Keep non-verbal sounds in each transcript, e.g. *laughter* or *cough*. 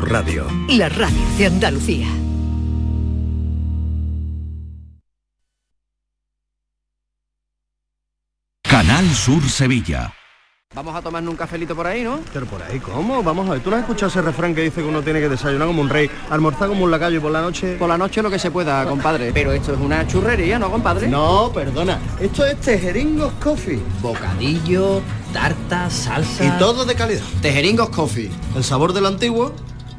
Radio. La radio de Andalucía. Canal Sur Sevilla. Vamos a tomarnos un cafelito por ahí, ¿no? Pero por ahí, ¿cómo? Vamos a ver, ¿tú no has escuchado ese refrán que dice que uno tiene que desayunar como un rey, almorzar como un lacayo y por la noche... Por la noche lo que se pueda, compadre. Pero esto es una churrería, ¿no, compadre? No, perdona. Esto es Tejeringos Coffee. Bocadillo, tarta, salsa... Y todo de calidad. Tejeringos Coffee. El sabor del antiguo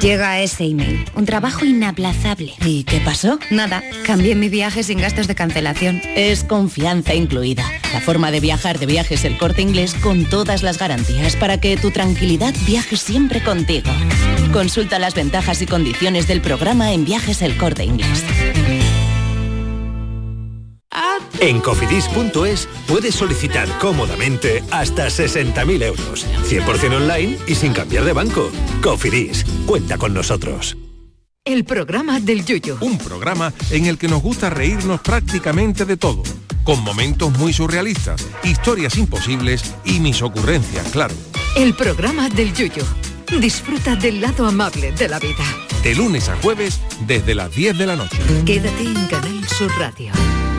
Llega ese email. Un trabajo inaplazable. ¿Y qué pasó? Nada. Cambié mi viaje sin gastos de cancelación. Es confianza incluida. La forma de viajar de viajes el corte inglés con todas las garantías para que tu tranquilidad viaje siempre contigo. Consulta las ventajas y condiciones del programa en viajes el corte inglés. En cofidis.es puedes solicitar cómodamente hasta 60.000 euros, 100% online y sin cambiar de banco. Cofidis, cuenta con nosotros. El programa del Yuyo. Un programa en el que nos gusta reírnos prácticamente de todo, con momentos muy surrealistas, historias imposibles y mis ocurrencias, claro. El programa del Yuyo. Disfruta del lado amable de la vida. De lunes a jueves desde las 10 de la noche. Quédate en Canal Sur Radio,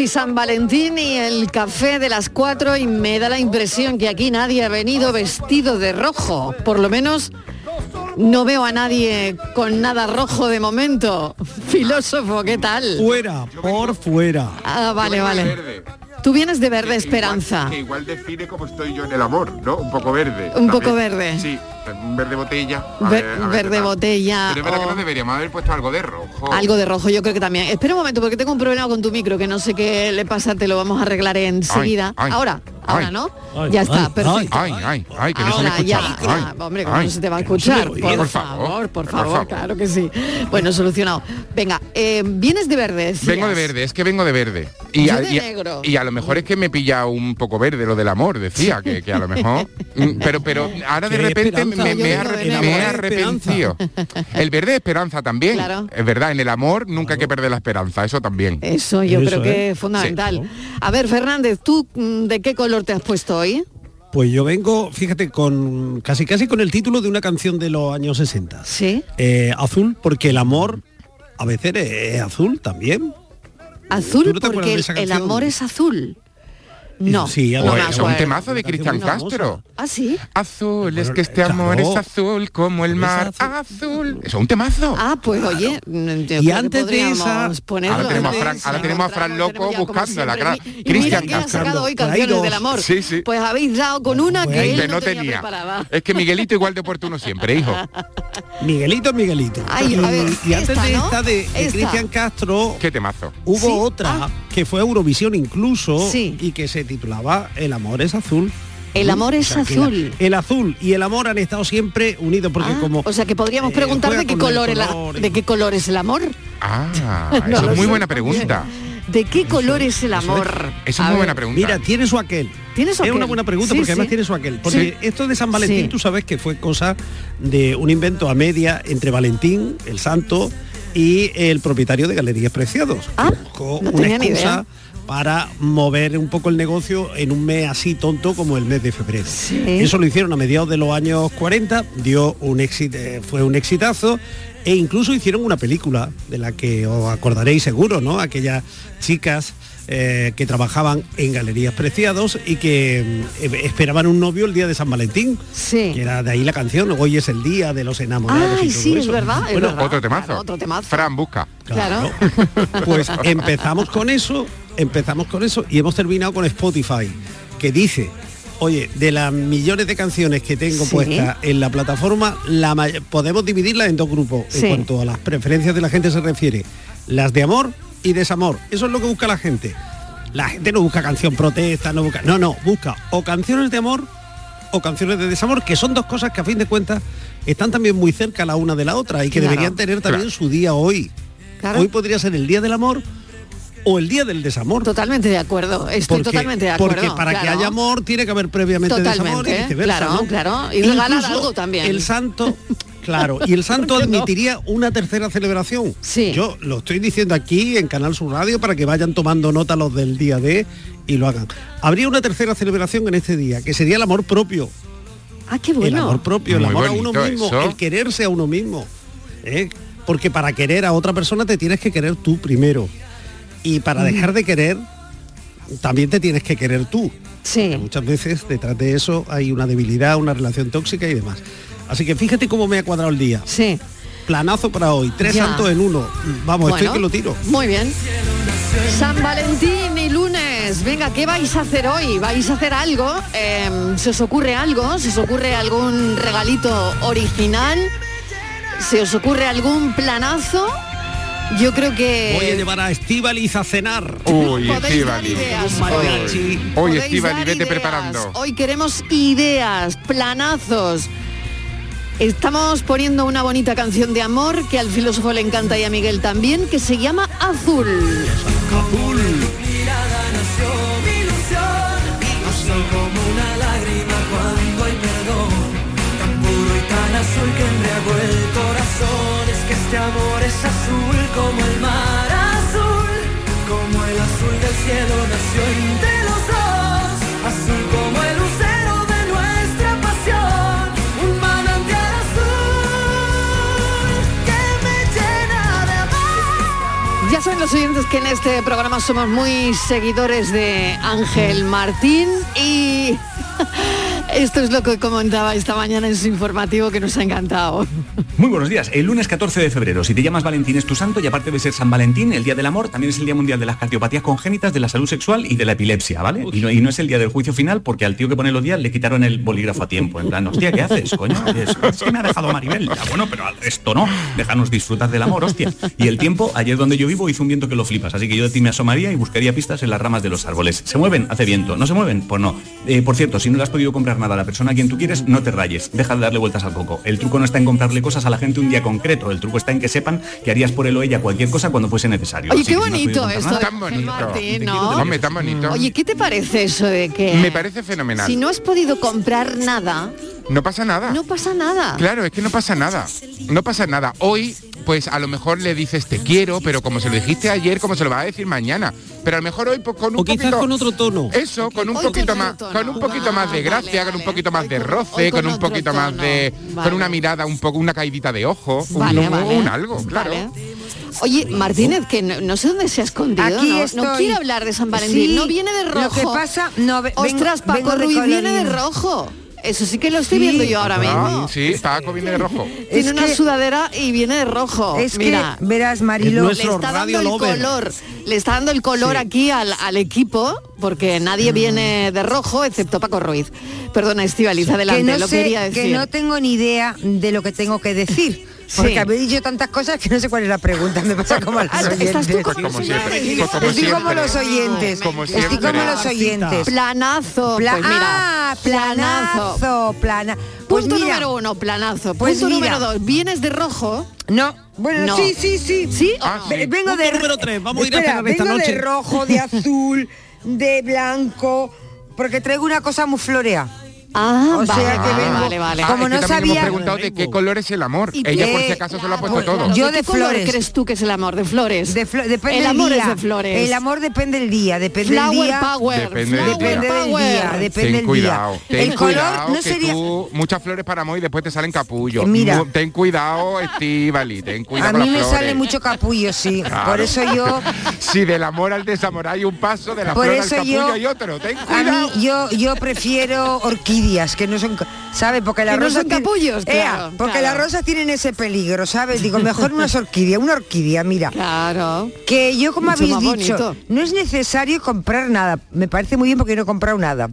Y San Valentín y el café de las 4 y me da la impresión que aquí nadie ha venido vestido de rojo. Por lo menos no veo a nadie con nada rojo de momento. *laughs* Filósofo, ¿qué tal? Fuera, por fuera. Ah, vale, vale. Tú vienes de verde esperanza. Que igual define como estoy yo en el amor, ¿no? Un poco verde. Un poco verde. Sí, un verde botella. A Ver- ver, a ver verde botella Pero es verdad o- que no deberíamos haber puesto algo de rojo. Algo de rojo, yo creo que también. Espera un momento, porque tengo un problema con tu micro, que no sé qué le pasa, te lo vamos a arreglar enseguida. ay, ahora, ahora, ay, ¿no? ay, ya está, ay, perfecto. Ay, ay, ay, que no se me Ahora ya, escucha. ya, Ay, hombre, ¿cómo ay, no se te va a se escuchar? me oye. Por, Por favor, favor, por por favor, favor. claro que sí. Bueno, solucionado. Venga, eh, vienes de verde, decías. Vengo de verde, es que vengo de verde. Y Yo a, de y negro. y a lo mejor es que me pilla un poco verde lo del amor, decía, que, que a lo mejor. *laughs* Mm, Pero, pero ahora de repente me, me- me he arrepentido. El verde es esperanza también. Claro. Es verdad, en el amor nunca hay que perder la esperanza, eso también. Eso yo Eso, creo que ¿eh? es fundamental. A ver, Fernández, ¿tú mm, de qué color te has puesto hoy? Pues yo vengo, fíjate, con casi casi con el título de una canción de los años 60. Sí. Eh, azul, porque el amor a veces es azul también. Azul ¿Tú no te acuerdas porque el, amor es azul. No, Sí, no es un acuerdo. temazo de Cristian. Castro. ¿Ah, sí? Azul, es que este amor claro. es azul como el mar azul. Eso es un temazo. Ah, pues oye, mm, Y antes de esa- Ahora tenemos a. Fran, ahora tenemos a Fran Loco buscando la cara. Cristian mira que ha Castro. sacado hoy canciones del amor. Sí, sí. Pues habéis dado con una que Que él no, no tenía. Es que Miguelito igual de oportuno siempre, hijo. *laughs* Miguelito, Miguelito. Ay, a ver, y antes esta, de esta de. Cristian Castro, Qué temazo. hubo otra Ah. que fue a Eurovisión incluso Sí. y que se titulaba El amor es azul. El amor es O sea, que la- azul. el azul y el amor han estado siempre unidos porque Ah, como o sea que podríamos eh, preguntar de qué el color, el de qué color es el amor. Ah, *laughs* No eso lo es muy sé. buena pregunta. ¿De qué color es el amor? Esa es A muy ver, buena pregunta. Mira, tiene su aquel. ¿Tiene su Es una buena pregunta Sí, porque además tiene su aquel. Porque esto de San Valentín, Sí. tú sabes que fue cosa de un invento a media entre Valentín, el santo, y el propietario de Galerías Preciados. Ah, Buscó no una tenía ni excusa idea. Para mover un poco el negocio en un mes así tonto como el mes de febrero. Eso lo hicieron a mediados de los años 40, dio un éxito, eh, fue un exitazo e incluso hicieron una película de la que os acordaréis seguro, ¿no? Aquellas chicas eh, que trabajaban en Galerías Preciados y que eh, esperaban un novio el día de San Valentín. Sí. Que era de ahí la canción, hoy es el día de los enamorados. y Ay, todo sí, es eso. verdad, es Bueno, verdad. Otro temazo. Claro, otro temazo. Fran, busca. Claro. pues empezamos con eso, empezamos con eso y hemos terminado con Spotify, que dice, oye, de las millones de canciones que tengo Sí. puestas en la plataforma, la podemos dividirlas en dos grupos Sí. en cuanto a las preferencias de la gente se refiere. Las de amor y desamor. Eso es lo que busca la gente. La gente no busca canción protesta, no busca. No, no, busca o canciones de amor o canciones de desamor, que son dos cosas que a fin de cuentas están también muy cerca la una de la otra y que Claro. deberían tener también Claro. su día hoy. Claro. Hoy podría ser el día del amor o el día del desamor. Totalmente de acuerdo. Estoy Porque- totalmente de acuerdo. Porque para que haya amor tiene que haber previamente desamor y viceversa, claro, ¿no? claro. Y regalar algo también. El santo, *laughs* claro, y el *laughs* santo admitiría una tercera celebración. Sí. Yo lo estoy diciendo aquí en Canal Sur Radio para que vayan tomando nota los del día de y lo hagan. Habría una tercera celebración en este día, que sería el amor propio. Ah, qué El bueno. amor propio, el amor a uno mismo, eso. el quererse a uno mismo. ¿eh? Porque para querer a otra persona te tienes que querer tú primero. Y para dejar de querer, también te tienes que querer tú. Sí. Muchas veces detrás de eso hay una debilidad, una relación tóxica y demás. Así que fíjate cómo me ha cuadrado el día. Sí. Planazo para hoy, tres Ya. santos en uno. Vamos, Bueno, estoy que lo tiro. Muy bien. San Valentín y lunes. Venga, ¿qué vais a hacer hoy? ¿Vais a hacer algo? Eh, ¿Se os ocurre algo? ¿Se os ocurre algún regalito original? ¿Se os ocurre algún planazo? Yo creo que... Voy a llevar a Estíbaliz a cenar. Uy, Podéis dar Estivali. ideas Un mariachi. Hoy Podéis Estivali, dar vete ideas. preparando. Hoy queremos ideas, planazos. Estamos poniendo una bonita canción de amor que al filósofo le encanta y a Miguel también, que se llama Azul. Azul azul que embriagó el corazón Es que este amor es azul como el mar azul Como el azul del cielo nació entre los oyentes que en este programa somos muy seguidores de Ángel Martín y *laughs* esto es lo que comentaba esta mañana en su informativo que nos ha encantado. Muy buenos días. El lunes 14 de febrero, si te llamas Valentín es tu santo y aparte de ser San Valentín, el Día del Amor, también es el Día Mundial de las Cardiopatías Congénitas, de la Salud Sexual y de la Epilepsia, ¿vale? Y no, y no es el Día del Juicio Final porque al tío que pone los días le quitaron el bolígrafo a tiempo. En plan, hostia, ¿qué haces, coño? *laughs* Es, es que me ha dejado Maribel. Ya, bueno, pero al resto no. Déjanos disfrutar del amor, hostia. Y el tiempo, ayer donde yo vivo, hizo un viento que lo flipas. Así que yo de ti me asomaría y buscaría pistas en las ramas de los árboles. ¿Se mueven? Hace viento. ¿No se mueven? Pues no. Eh, por cierto, si no le has podido comprar nada a la persona a quien tú quieres, no te rayes. Deja de darle vueltas al coco. El truco no está en comprarle cosas a la gente un día concreto. El truco está en que sepan que harías por él o ella cualquier cosa cuando fuese necesario. Oye, Así qué no bonito esto nada- de Ángel Martín, ¿no? Hombre, tan bonito. Oye, ¿qué te parece eso de que Me parece fenomenal. si no has podido comprar nada, No pasa nada. no pasa nada? Claro, es que no pasa nada. No pasa nada. Hoy, pues a lo mejor le dices te quiero, pero como se lo dijiste ayer, como se lo va a decir mañana. Pero a lo mejor hoy pues, con un O quizás poquito. con otro tono. Eso, con un Hoy poquito con más, con un poquito más de gracia, con un poquito más de roce, con con un poquito más de. Vale. con una mirada un poco, una caidita de ojo, un, Vale, un- vale. un algo, claro. Vale. Oye, Martínez, que no, no sé dónde se ha escondido. Aquí no, no estoy. quiere hablar de San Valentín. Sí, no viene de rojo. lo que pasa- no, ve- vengo- Ostras, Paco vengo de Ruiz viene de rojo. Eso sí que lo estoy Sí. viendo yo ahora mismo. Ah, sí, Paco viene de rojo. Tiene Es una que- sudadera y viene de rojo. Es Mira, que, verás, Marilo, le está dando el color, le está dando el color aquí al, al equipo, porque nadie viene de rojo excepto Paco Ruiz. Perdona, Estivaliz, adelante, que no lo sé, quería decir. que no tengo ni idea de lo que tengo que decir. Porque Sí. habéis dicho tantas cosas que no sé cuál es la pregunta. Me pasa como a los Ah, oyentes. estás tú Pues como siempre, como Estoy como siempre. los oyentes. Como Estoy como los oyentes. Planazo. Pla- pues mira, ah, planazo, plana. Pues Punto mira, número uno, planazo. Pues Punto mira. número dos, ¿vienes de rojo? No. Bueno, No. sí, sí, sí. ¿Sí Ah, no? sí. Ve- Vengo Punto de número tres, vamos a ir a Espera, esta vengo noche. de rojo, de azul, de blanco, porque traigo una cosa muy florea. Ah, O sea vale, que vale, vengo- vale, vale. Ah, Como que no también sabía- hemos preguntado de qué color es el amor. ¿Y Ella qué? por si acaso se lo ha puesto Claro, todo. Yo ¿de de qué color flores. crees tú que es el amor? ¿De flores? De flo- depende el del amor día. es de flores. El amor depende del día, depende Flower del día. power. Depende del flower. Depende del power. día, depende Ten del cuidado, día. ten el color no sería tú muchas flores para amor y después te salen capullos. Mira. Mu- ten cuidado, *laughs* Estivali, ten cuidado a con mí las me flores. sale mucho capullo, sí. Claro. Por eso yo *laughs* Si del amor al desamor hay un paso, de la Por flor al capullo hay otro. Ten a cuidado. mí yo yo prefiero orquídeas que no son ca- ¿sabe? Porque las Que no rosas tienen- capullos, Ea, claro, porque claro. las rosas tienen ese peligro, ¿sabes? Digo, mejor unas orquídeas, una orquídea, mira. Claro. Que yo, como Mucho habéis dicho, bonito. no es necesario comprar nada. Me parece muy bien porque no he comprado nada.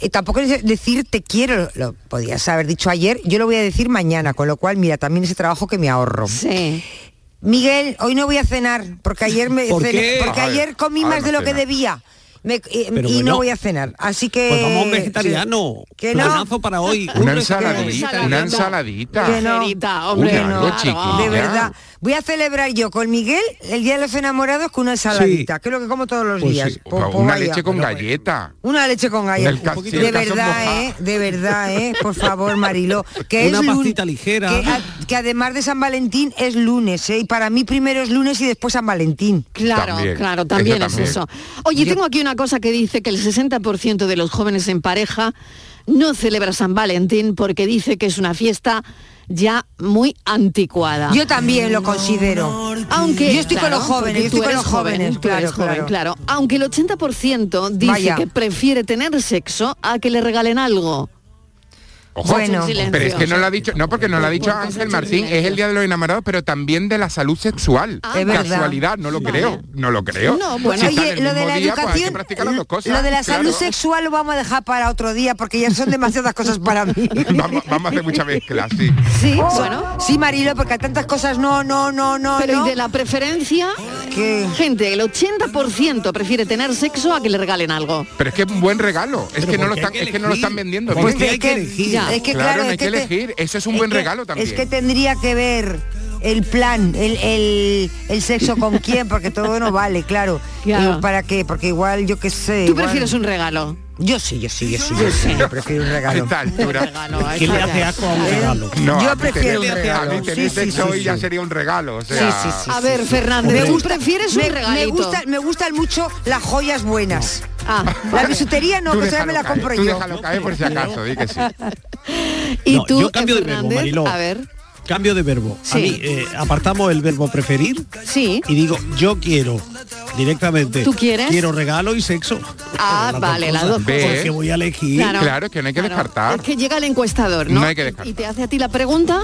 Y tampoco es decir te quiero, lo podías haber dicho ayer, yo lo voy a decir mañana, con lo cual, mira, también ese trabajo que me ahorro. Sí. Miguel, hoy no voy a cenar, porque ayer me ¿Por cené- qué? porque ayer comí más de no lo que debía. Me- y Pero y bueno. no voy a cenar. Así que. Pues vamos a un vegetariano. Que no. Planazo para hoy. *laughs* Una Un ensaladita, una ensaladita. Que no. Ligerita, hombre, claro. chiquilla. De verdad. Voy a celebrar yo con Miguel el Día de los Enamorados con una ensaladita, que es lo que como todos los Pues días. sí. Po- po- una vaya. leche con galleta. Una leche con ca- De verdad. ¿eh? De verdad, ¿eh? Por *laughs* favor, Marilo. Que Una es lun- pastita ligera. Que, a- que además de San Valentín es lunes, ¿eh? Y para mí primero es lunes y después San Valentín. Claro, También, claro, también eso es también. eso. Oye, tengo aquí una cosa que dice que el 60% de los jóvenes en pareja no celebra San Valentín porque dice que es una fiesta ya muy anticuada. Yo también lo considero. Aunque yo estoy con los jóvenes, yo estoy tú con eres los jóvenes, joven, claro, joven, claro. claro. Aunque el 80% dice Vaya. que prefiere tener sexo a que le regalen algo. Ojo, Bueno. pero es que no lo ha dicho, no porque no lo ha dicho Ángel Martín, es el día de los enamorados, pero también de la salud sexual. Es verdad. Casualidad, no lo creo, no lo creo. No, bueno. Si Oye, lo de la día, pues educación, las dos cosas, lo de la salud claro. sexual lo vamos a dejar para otro día porque ya son demasiadas cosas para mí. *laughs* Vamos, vamos a hacer mucha mezcla, sí. Sí, Oh, bueno. Sí, Marilo, porque hay tantas cosas no, no, no, no, Pero no. y de la preferencia, Que- gente, el 80% prefiere tener sexo a que le regalen algo. Pero es que es un buen regalo, es Pero que no lo están, es que no lo están vendiendo bien. hay que elegir. Ya. Es que Claro, claro, no es hay que te- elegir, eso es un es buen que- regalo también. Es que tendría que ver el plan, el, el, el sexo con *laughs* quién, porque todo no vale, claro. Claro. Eh, ¿Para qué? Porque igual, yo qué sé. ¿Tú igual- prefieres un regalo? Yo sí, yo sí, yo sí, yo sí. Yo prefiero un regalo. esta altura. Regalo, a ¿Qué le esta hace ya. asco a un regalo? No, Yo a mí prefiero un regalo. A mí Sí, sí, sí, hoy ya sí. sería un regalo, o sea... Sí, sí, sí. A ver, Fernández, Me ¿tú gusta- prefieres me, un me regalito? gusta, me gustan mucho las joyas buenas. Ah, La bisutería no, que me la caer, compro tú yo. déjalo caer por si acaso, di que sí. *laughs* y No, tú, yo cambio de Mariló. a ver, Cambio de verbo. Sí. A mí eh, apartamos el verbo preferir sí. y digo yo quiero directamente. ¿Tú quieres? Quiero regalo y sexo. Ah, Las vale, las cosas. dos Ve, Porque voy a elegir. Claro. Claro, que no hay que Claro, descartar. Es que llega el encuestador, ¿no? No hay que descartar. Y te hace a ti la pregunta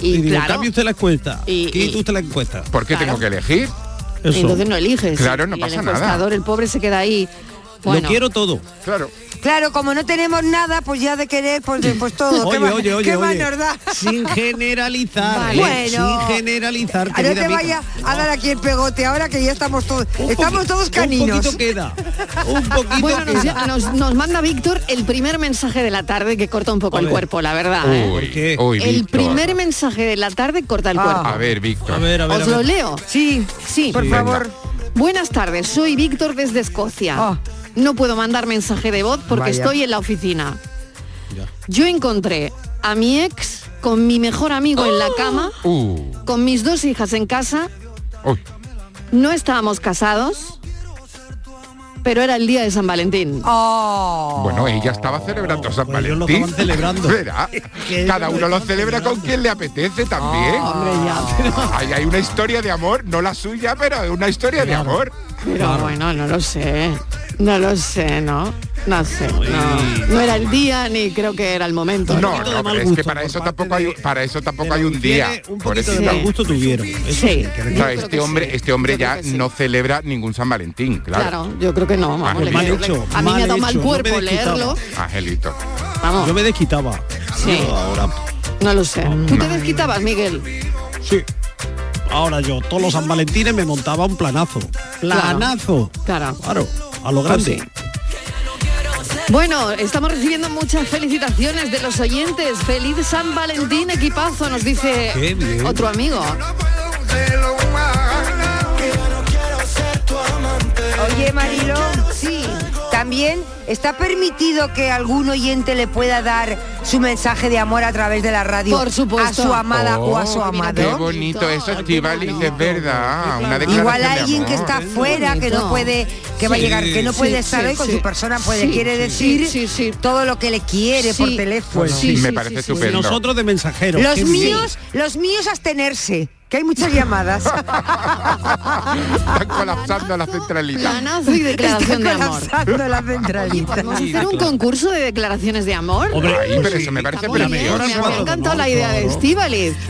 y, Y digo, claro, cambie usted la encuesta. Y- y- usted la encuesta. ¿Por qué tengo que elegir? Eso. entonces no eliges. Claro, no y pasa el nada. encuestador, el pobre, se queda ahí. Bueno, Lo quiero todo. Claro. Claro, como no tenemos nada, pues ya de querer, pues, pues todo. *laughs* ¿Qué Oye, oye, oye, ¿Qué más oye. nos da? *laughs* Sin generalizar. Vale. ¿eh? Bueno. Sin generalizar. Ah, No te amiga. vaya a dar aquí el pegote ahora que ya estamos todos, Un estamos todos caninos. Un poquito queda. Un *laughs* poquito Bueno, nos, queda. nos- nos manda Víctor el primer mensaje de la tarde que corta un poco el cuerpo, la verdad. ¿eh? Uy, qué? uy, El Víctor. primer mensaje de la tarde corta el Ah. cuerpo. A ver, Víctor. A ver, a ver. Os a lo leo. Sí, Sí. por favor. Buenas tardes, soy Víctor desde Escocia. Ah. No puedo mandar mensaje de voz porque Vaya. estoy en la oficina. Ya. Yo encontré a mi ex con mi mejor amigo en la cama, Uh, con mis dos hijas en casa, uy. no estábamos casados, pero era el día de San Valentín. Oh. Bueno, ella estaba celebrando San Pues ellos lo Valentín. estaban celebrando. *laughs* Verá, *laughs* Que Cada ellos uno lo celebra con quien le apetece también. Hombre, ya, pero, Ahí hay una historia de amor, no la suya, pero una historia de amor. Pero bueno, no lo sé. No lo sé, ¿no? No sé. No, no era el día ni creo que era el momento. No, es que para por eso tampoco hay, para eso tampoco hay un día. un de pobrecito. mal gusto tuvieron. Eso Sí. sí, este que hombre, sí. este hombre Yo ya sí. no celebra ningún San Valentín, claro. Claro, yo creo que no. Vamos, le- mal le- hecho, a mí me ha dado mal no cuerpo leerlo. Angelito. Vamos, Yo me desquitaba. Sí. Ahora, no lo sé. ¿Tú te desquitabas, Miguel? sí. Ahora yo, todos los San Valentines me montaba un planazo. Planazo. Claro. Claro, a lo Pues grande. Bueno, estamos recibiendo muchas felicitaciones de los oyentes. Feliz San Valentín, equipazo, nos dice otro amigo. Oye, Marilo, Sí. También está permitido que algún oyente le pueda dar su mensaje de amor a través de la radio Por supuesto. a su amada o a su Oh, amado. Qué bonito, eso Estivaliz, es verdad. Una Igual alguien que está fuera, que no puede, que va a llegar, que no puede sí, estar sí, hoy con sí. su persona, puede Sí, quiere decir sí, sí. todo lo que le quiere por teléfono. Pues sí. Me parece sí, sí. estupendo. Nosotros de mensajeros. Los míos, los míos abstenerse, que hay muchas llamadas. *laughs* Están colapsando la centralita. Planazo y declaración de amor. colapsando la centralita. Vamos a hacer un concurso de declaraciones de amor. Hombre, Ay, pero sí. eso me parece mejor Me ha encantado la idea de. Sí.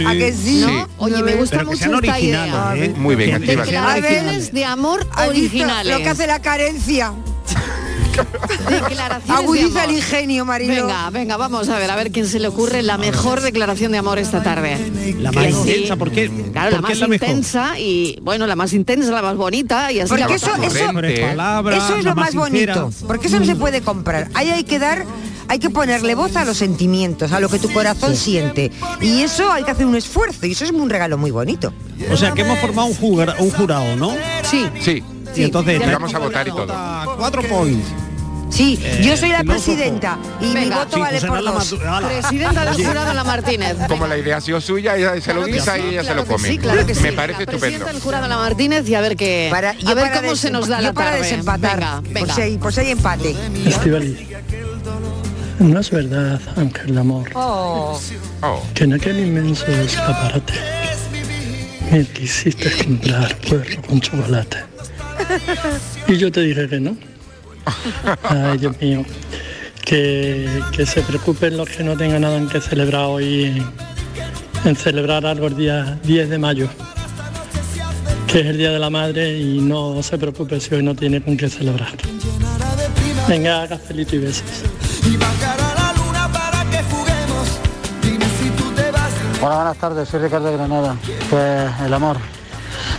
¿A que sí? Oye, me gusta Pero mucho esta idea. ¿eh? Muy bien. Declaraciones de amor ¿Has visto originales. Lo que hace la carencia. Agudiza el ingenio, Marilo. Venga, venga, vamos a ver, a ver quién se le ocurre la mejor declaración de amor esta tarde. La más sí. intensa, ¿por qué? Claro, la ¿Por qué más mejor? intensa y, bueno, la más intensa, la más bonita y así Porque la eso, eso, palabras, eso es lo más bonito. Porque eso no se puede comprar. Ahí hay que dar, hay que ponerle voz a los sentimientos, a lo que tu corazón siente. Y eso hay que hacer un esfuerzo. Y eso es un regalo muy bonito. O sea, que hemos formado un, jugar- un jurado, ¿no? Sí, Sí, y entonces ya y lo vamos a votar y todo. cuatro points. Sí, Eh, yo soy la presidenta y mi Venga. voto Sí, vale por la dos. ala. presidenta del jurado La Martínez. *laughs* Como la idea ha sido suya, ella se lo Claro guisa sí, y ella se claro lo que come. Sí, claro que sí. Me parece La estupendo. presidenta del jurado La Martínez y a ver qué Para, a ver cómo se nos da la para tarde. desempatar. Venga, Por, venga. si hay, por si hay empate. Estivali, no es verdad, Ángel Amor, Oh. que en aquel inmenso escaparate me quisiste comprar puerro con chocolate. Y yo te dije que no. Ay, Dios mío. Que, que se preocupen los que no tengan nada en que celebrar hoy en, celebrar algo el día 10 de mayo, que es el Día de la Madre y no se preocupe si hoy no tiene con qué celebrar. Venga, cafelito y besos. Hola, buenas tardes, soy Ricardo Granada. Pues el amor.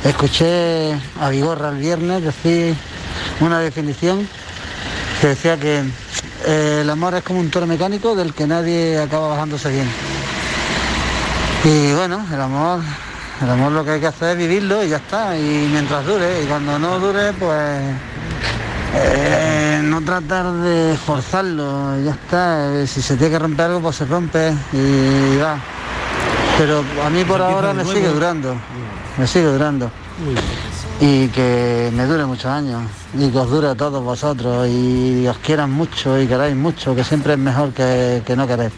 Escuché a Vigorra el viernes decir una definición que decía que eh, el amor es como un toro mecánico del que nadie acaba bajándose bien. Y bueno, el amor, el amor lo que hay que hacer es vivirlo y ya está, y mientras dure, y cuando no dure, pues eh, no tratar de forzarlo, ya está, si se tiene que romper algo, pues se rompe y va. Pero a mí por ahora me sigue durando, me sigue durando. Y que me dure muchos años, y que os dure a todos vosotros, y os quieran mucho y queráis mucho, que siempre es mejor que, que no querer.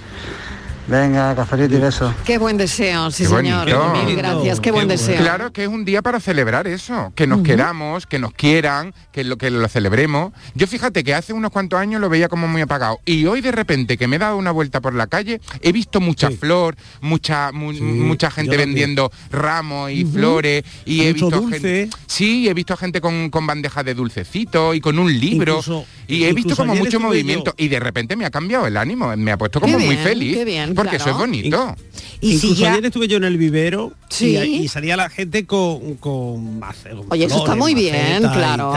Venga, cafelito y besos. Qué buen deseo, sí Qué señor. Mil gracias, qué buen deseo. Claro que es un día para celebrar eso, que nos queramos, que nos quieran, que lo que lo celebremos. Yo fíjate que hace unos cuantos años lo veía como muy apagado y hoy de repente que me he dado una vuelta por la calle he visto mucha flor, mucha mu- mucha gente vendiendo ramos y flores y he Mucho visto dulce. gente sí, he visto gente con, con bandejas de dulcecito y con un libro Incluso- y he visto como mucho movimiento y de repente me ha cambiado el ánimo, me ha puesto como Qué muy bien, feliz qué bien, porque eso es bonito. Y si Incluso ya- ayer estuve yo en el vivero Sí. y, y salía la gente con, con mace- con Oye, eso está muy bien, claro,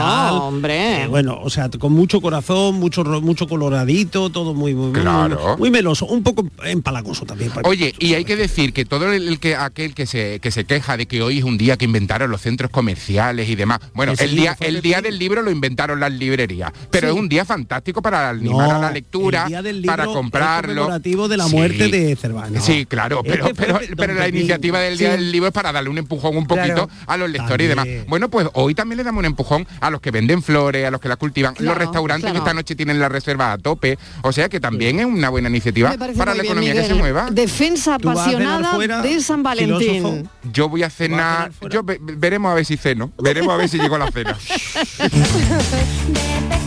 hombre. Eh, bueno, o sea, con mucho corazón, mucho mucho coloradito, todo muy muy, Claro. muy meloso, un poco empalagoso también. para- Oye, y hay que decir que todo el, el que aquel que se que se queja de que hoy es un día que inventaron los centros comerciales y demás. Bueno, el día el día del libro lo inventaron las librerías, pero Sí. es un día fantástico para animar a la lectura, el día del libro para es comprarlo. conmemorativo de la Sí, fue de Cervantes. Sí, claro, pero, Este pero, pero la iniciativa del Día Sí. del Libro es para darle un empujón un poquito Claro. a los lectores y demás. Bueno, pues hoy también le damos un empujón a los que venden flores, a los que las cultivan. Claro, los restaurantes claro. que esta noche tienen la reserva a tope. O sea que también es una buena iniciativa para la bien, economía que se mueva. Defensa apasionada fuera, de San Valentín. Yo voy a cenar, yo ve- veremos a ver si ceno, veremos a ver si llego a la cena. *laughs*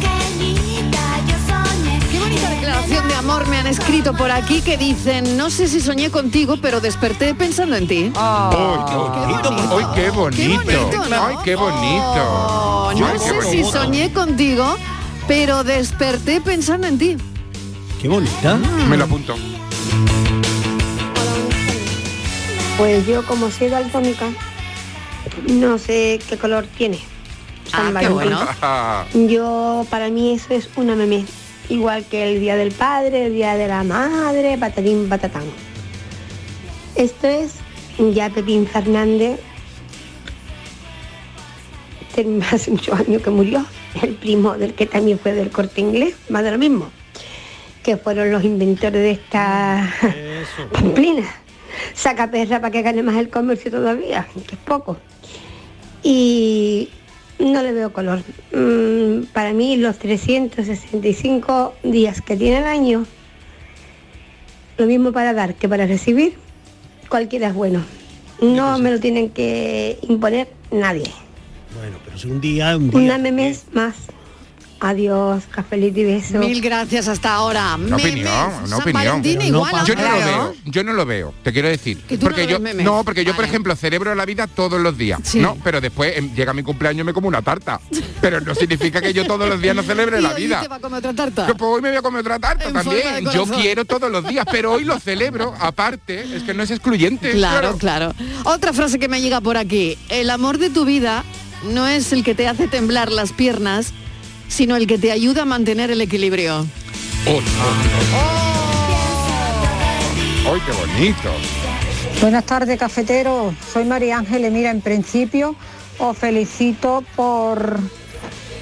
declaración de amor me han escrito por aquí que dicen, no sé si soñé contigo, pero desperté pensando en ti. ¡Ay, qué bonito! ¡Ay, qué bonito! ¡Ay, qué bonito! No sé si soñé contigo, pero desperté pensando en ti. Qué bonita. Me lo apunto. Pues yo como soy daltónica, no sé qué color tiene. San Ah, qué bueno. Yo, para mí eso es una meme. Igual que el Día del Padre, el Día de la Madre, patatín, patatán. Esto es ya Pepín Fernández, hace muchos años que murió, el primo del que también fue del corte inglés, más de lo mismo, que fueron los inventores de esta *laughs* pamplina. Saca perra para que gane más el comercio todavía, que es poco. Y no le veo color. Mm, para mí los 365 días que tiene el año, lo mismo para dar que para recibir, cualquiera es bueno. No me lo tienen que imponer nadie. Bueno, pero si un día, un día. Una memes más. Adiós, cafelito y beso. Mil gracias hasta ahora. Una Memes, opinión, una San opinión. Yo no lo veo, yo no lo veo, te quiero decir. Que tú no porque ves yo memes. no, porque yo por ejemplo celebro la vida todos los días, Sí. no, pero después em, llega mi cumpleaños y me como una tarta. Pero no significa que yo todos los días no celebre *laughs* Y la hoy vida. te va a comer otra tarta. Que, pues, hoy me voy a comer otra tarta En también. Yo quiero todos los días, pero hoy lo celebro. Aparte, es que no es excluyente. Claro, claro. Otra frase que me llega por aquí. El amor de tu vida no es el que te hace temblar las piernas, sino el que te ayuda a mantener el equilibrio. ¡Ay, qué bonito! Buenas tardes, cafetero. Soy María Ángeles. Mira, en principio os felicito por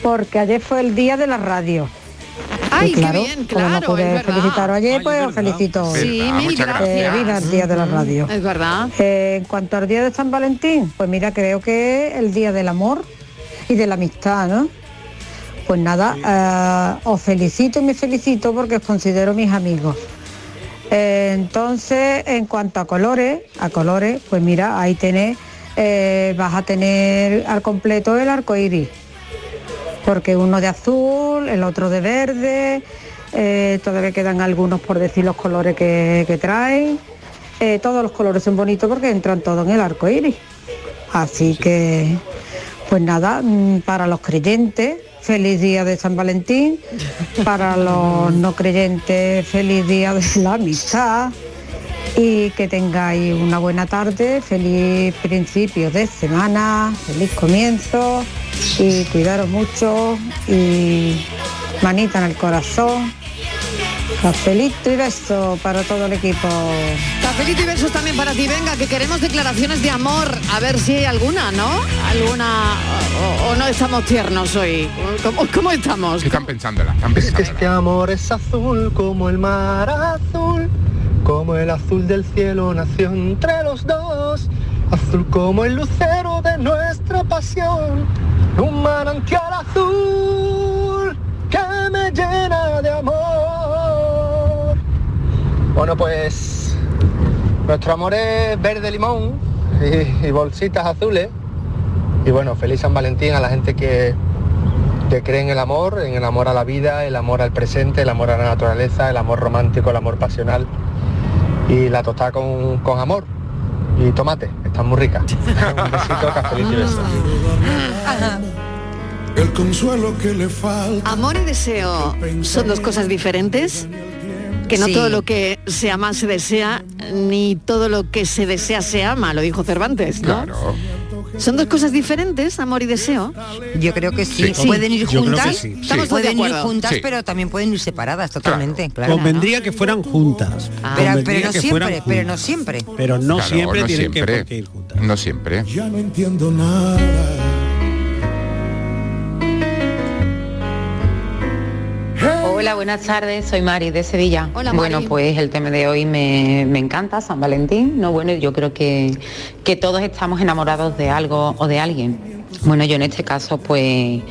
porque ayer fue el día de la radio. Ay, Y qué claro, bien, como claro, no pude es verdad. felicitaros ayer, pues os felicito hoy. Sí, mil Eh, gracias. viva el día de la radio. Es verdad. Eh, en cuanto al día de San Valentín, pues mira, creo que es el día del amor y de la amistad, ¿no? Pues nada, eh, os felicito y me felicito porque os considero mis amigos. Eh, entonces, en cuanto a colores, a colores, pues mira, ahí tenés, eh, vas a tener al completo el arco iris. Porque uno de azul, el otro de verde, eh, todavía quedan algunos por decir los colores que, que traen. Eh, todos los colores son bonitos porque entran todos en el arco iris. Así que, pues nada, mm, para los creyentes, feliz día de San Valentín. Para los no creyentes, feliz día de la amistad. Y que tengáis una buena tarde, feliz principio de semana, feliz comienzo y cuidaros mucho y manita en el corazón. Cafelito y beso para todo el equipo. Cafelito y besos también para ti. Venga, que queremos declaraciones de amor. A ver si hay alguna, ¿no? Alguna... O, o no estamos tiernos hoy. ¿Cómo, cómo estamos? Están pensándola, están pensándola. Este amor es azul como el mar azul, como el azul del cielo nació entre los dos, azul como el lucero de nuestra pasión, un manantial azul que me llena de amor. Bueno, pues nuestro amor es verde limón y, y bolsitas azules. Y bueno, feliz San Valentín a la gente que, que cree en el amor, en el amor a la vida, el amor al presente, el amor a la naturaleza, el amor romántico, el amor pasional y la tostada con, con amor y tomate, están muy ricas. *laughs* Un besito, cafelito y besos. El consuelo que le falta. Amor y deseo son dos cosas diferentes. Que no Sí. todo lo que se ama se desea, ni todo lo que se desea se ama, lo dijo Cervantes, ¿no? Son dos cosas diferentes, amor y deseo. Yo creo que sí. Sí. Pueden ir juntas, sí. Estamos todos de pueden ir juntas, Sí. pero también pueden ir separadas totalmente. Claro. Convendría que fueran juntas. Ah. Pero, no que fueran siempre, pero no siempre. Pero no Claro, siempre no tienen que, siempre. ir juntas. No siempre. Ya no entiendo nada. Hola, buenas tardes, soy Mari de Sevilla. Hola, Bueno, Mari. pues el tema de hoy me, me encanta, San Valentín. No, bueno, yo creo que, que todos estamos enamorados de algo o de alguien. Bueno, yo en este caso pues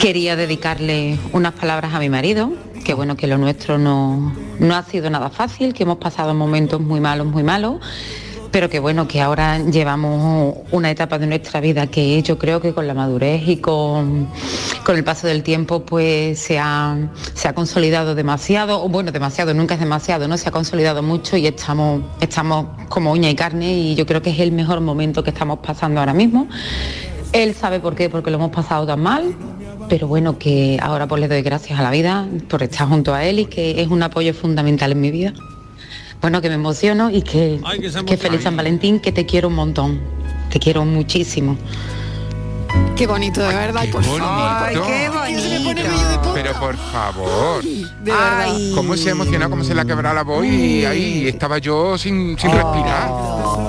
quería dedicarle unas palabras a mi marido, que bueno, que lo nuestro no, no ha sido nada fácil, que hemos pasado momentos muy malos, muy malos pero que bueno, que ahora llevamos una etapa de nuestra vida que yo creo que con la madurez y con, con el paso del tiempo pues se ha, se ha consolidado demasiado, o bueno, demasiado, nunca es demasiado, ¿no? Se ha consolidado mucho y estamos, estamos como uña y carne y yo creo que es el mejor momento que estamos pasando ahora mismo. Él sabe por qué, porque lo hemos pasado tan mal, pero bueno, que ahora pues le doy gracias a la vida por estar junto a él y que es un apoyo fundamental en mi vida. Bueno, que me emociono y que, que feliz San Valentín, que te quiero un montón. Te quiero muchísimo. Qué bonito, de verdad. por favor. Ay, qué Pero por favor. *laughs* De verdad. ¿Cómo se ha emocionado, cómo se le ha quebrado la voz y ahí estaba yo sin, sin respirar?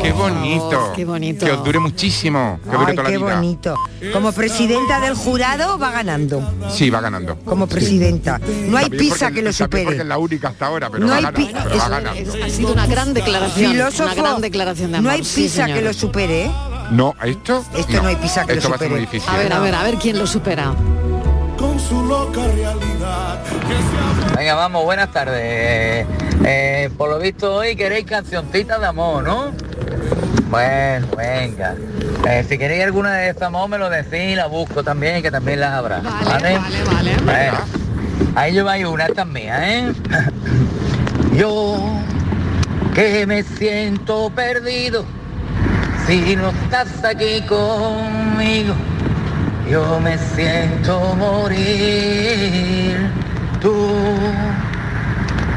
Qué bonito. Qué bonito. Que os dure muchísimo. Que dure Ay, toda qué la vida. bonito. Como presidenta del jurado va ganando. Sí, va ganando. Como presidenta. No hay También porque- que lo porque supere. es la única hasta ahora, pero No va hay ganando. pi- pero va es- ganando. Ha sido una gran declaración. Filósofo, una gran declaración de amor. No hay sí, pizza que lo supere, ¿eh? No, ¿esto? Esto no hay pizza que lo Esto va a ser muy supere. difícil. A ver, a ver, a ver quién lo supera. Con su loca realidad. Venga, vamos, buenas tardes. Eh, por lo visto hoy queréis cancioncitas de amor, ¿no? Bueno, venga. Eh, si queréis alguna de estas amor me lo decís, la busco también, que también las habrá. Vale, vale, vale. Bueno, ahí lleváis una también, ¿eh? *laughs* Yo que me siento perdido si no estás aquí conmigo. Yo me siento morir. Tú,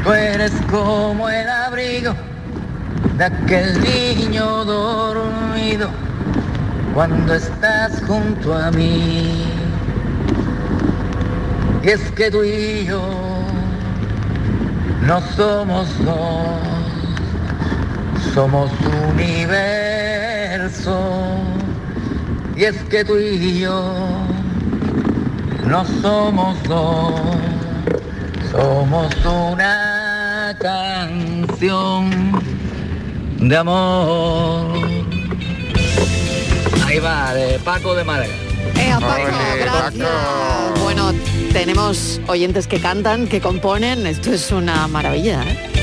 tú eres como el abrigo de aquel niño dormido cuando estás junto a mí. Y es que tú y yo no somos dos, somos universo. Y es que tú y yo no somos dos, somos una canción de amor. Ahí va, de Paco de Madera. Ea, Paco, gracias. Bueno, tenemos oyentes que cantan, que componen. Esto es una maravilla, ¿eh?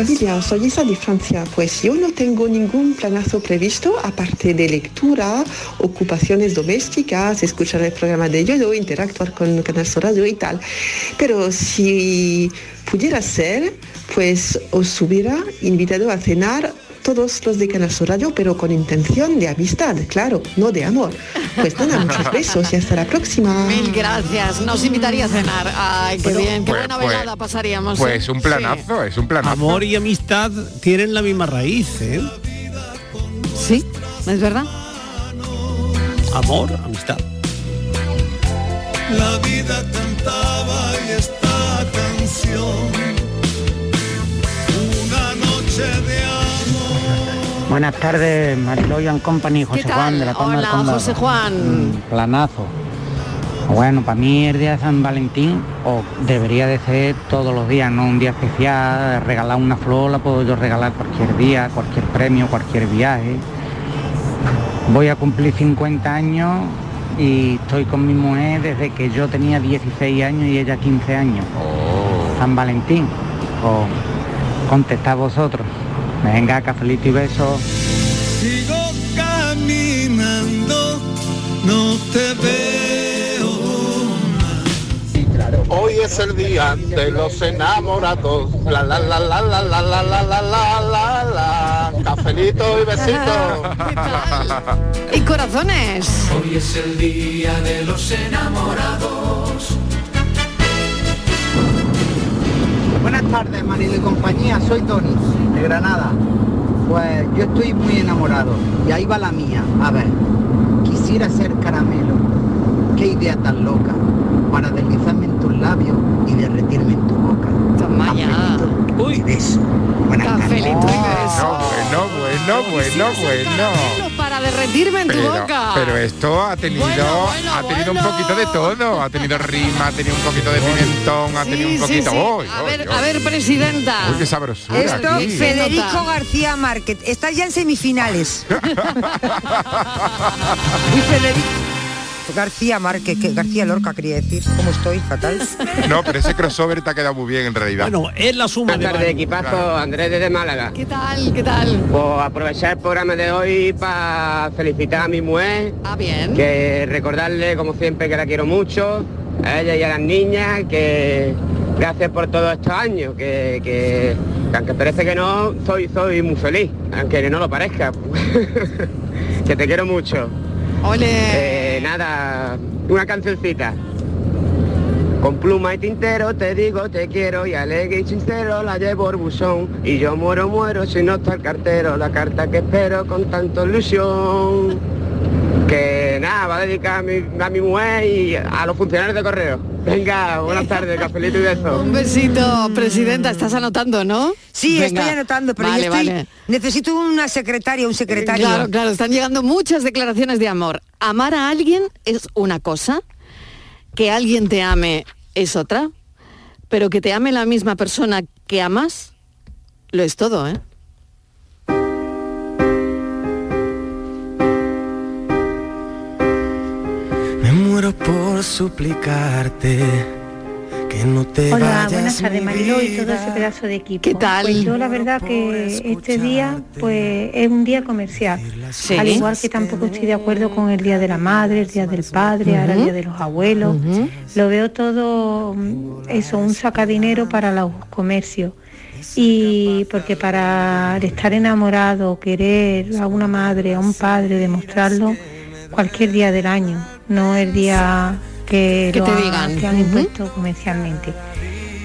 Hola familia, soy Isa de Francia. Pues yo no tengo ningún planazo previsto, aparte de lectura, ocupaciones domésticas, escuchar el programa de Yodo, interactuar con Canal Radio y tal. Pero si pudiera ser, pues os hubiera invitado a cenar todos los de Canal Radio, pero con intención de amistad, claro, no de amor. Pues nada, muchos besos y hasta la próxima. Mil gracias. Nos invitaría a cenar. Ay, qué bien, qué pues- buena pues- velada pasaríamos. Pues ¿eh? un planazo, es un planazo. Amor y amistad tienen la misma raíz, ¿eh? Sí, es verdad. Amor, amistad. La vida cantaba y esta canción. Una noche de amor. Buenas tardes, Mariló y and Company, José? Juan de la Palma del Hola, Condado. José Juan. Mm, Planazo. Bueno, para mí el día de San Valentín o debería de ser todos los días, no un día especial, regalar una flor la puedo yo regalar cualquier día, cualquier premio, cualquier viaje. Voy a cumplir 50 años y estoy con mi mujer desde que yo tenía 16 años y ella 15 años. San Valentín, o contestad vosotros. Venga, cafelito y besos. Sigo caminando, no te veo. Hoy es el día de los enamorados. La la la la la la la la la la la la. Cafelito y besito. Y corazones. Hoy es el día de los enamorados. Buenas tardes, Marilo y compañía. Soy Tony, de Granada. Pues yo estoy muy enamorado. Y ahí va la mía. A ver, quisiera ser caramelo. Qué idea tan loca. Para deslizarme en tus labios y derretirme en tu boca. Toma ya. Uy. beso. Buenas beso. No, bueno, bueno, bueno, bueno. Para derretirme en tu Pero, boca. pero esto ha tenido, ha tenido un poquito de todo, ha tenido rima, ha tenido un poquito de pimentón, ha tenido un Sí, sí, poquito. sí. ¡Uy, a ver, uy! a ver, presidenta. Uy, qué sabrosura Esto, aquí. Federico García Márquez, está ya en semifinales. *laughs* Federico. García Márquez, que García Lorca quería decir. ¿Cómo estoy? Fatal. No, pero ese crossover te ha quedado muy bien en realidad. Bueno, es la suma Buenas tardes, equipazo. Andrés desde Málaga. ¿Qué tal? ¿Qué tal? Pues aprovechar el programa de hoy para felicitar a mi mujer. Ah, bien. Que recordarle, como siempre, que la quiero mucho. A ella y a las niñas, que gracias por todos estos años. Que, que- que aunque parece que no, soy, soy muy feliz. Aunque no lo parezca. *laughs* que te quiero mucho. Ole. Eh, nada, una cancioncita. Con pluma y tintero te digo te quiero y alegre y sincero la llevo al buzón y yo muero muero si no está el cartero la carta que espero con tanta ilusión que nada va a dedicar a mi, a mi mujer y a los funcionarios de correo venga buenas tardes cafelito y beso Un besito, presidenta. Estás anotando, ¿no? Sí, Venga. estoy anotando, pero vale, yo estoy, vale. necesito una secretaria, un secretario. Claro, claro, están llegando muchas declaraciones de amor. Amar a alguien es una cosa, que alguien te ame es otra, pero que te ame la misma persona que amas, lo es todo, ¿eh? Muero por suplicarte que no te Hola, vayas buenas tardes Mariló y todo ese pedazo de equipo. ¿Qué tal? Pues yo la verdad que este día pues es un día comercial. Sí. Al igual que tampoco estoy de acuerdo con el Día de la Madre, el Día del Padre, ahora el. Día de los Abuelos. Lo veo todo mm, eso, un sacadinero para los comercios. Y porque para estar enamorado, querer a una madre, a un padre, demostrarlo cualquier día del año, no el día que, Que lo te ha- digan. que han impuesto comercialmente.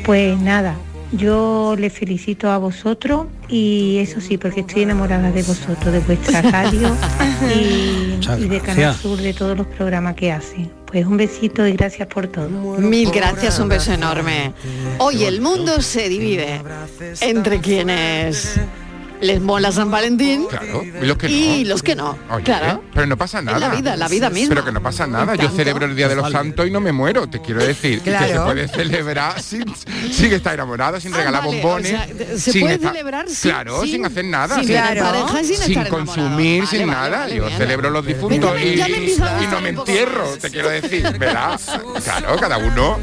Pues nada, yo les felicito a vosotros y eso sí, porque estoy enamorada de vosotros, de vuestra *laughs* radio y, y de Canal. Sur, de todos los programas que hacen. Pues un besito y gracias por todo. Mil gracias, un beso enorme. Hoy el mundo se divide entre quienes les mola San Valentín Claro, y los que y no. los que no. Oye, claro. Pero no pasa nada. la vida, la vida misma. Pero que no pasa nada. Yo celebro el Día de los Santos y no me muero. Te quiero decir que se Claro. puede celebrar sin, sin estar enamorado, sin Ah, regalar vale, bombones. o sea, de- se sin puede estar- celebrar sin- Claro, sin, sin- hacer nada. sin pareja y sin estar consumir, sin nada. vale, Yo celebro los difuntos y, y no me entierro, te quiero decir. ¿Verdad? Claro, cada uno.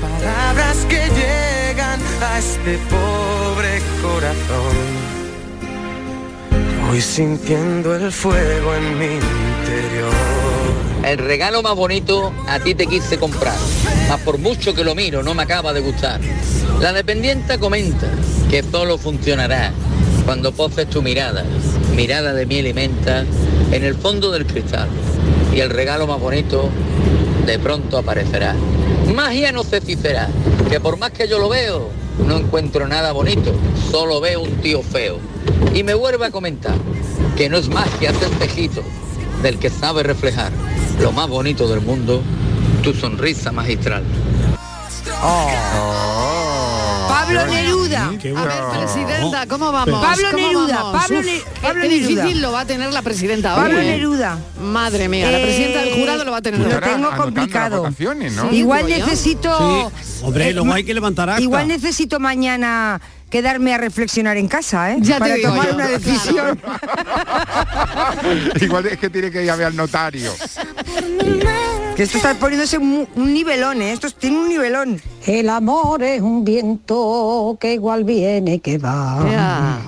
Palabras que llegan a este pobre corazón. Voy sintiendo el fuego en mi interior. El regalo más bonito a ti te quise comprar, mas por mucho que lo miro no me acaba de gustar. La dependienta comenta que solo funcionará cuando poses tu mirada, mirada de miel y menta, en el fondo del cristal. Y el regalo más bonito de pronto aparecerá. Magia no sé si será, que por más que yo lo veo, no encuentro nada bonito, solo veo un tío feo. Y me vuelve a comentar que no es magia ese espejito del que sabe reflejar lo más bonito del mundo, tu sonrisa magistral. Pablo Neruda. A ver, presidenta, ¿cómo vamos? Pablo ¿Cómo Neruda, vamos? Pablo, Uf, Pablo qué Neruda. difícil lo va a tener la presidenta hoy, Pablo. Neruda. Madre mía, la presidenta del jurado lo va a tener Lo tengo complicado. ¿no? Igual necesito. Hombre, eh, luego hay que levantar acta. Igual necesito mañana quedarme a reflexionar en casa, ¿eh? Ya te Para digo tomar yo. una decisión. *laughs* Igual es que tiene que ir a ver al notario. Que esto está poniéndose un, un nivelón, ¿eh? Esto tiene un nivelón. El amor es un viento que igual viene que va.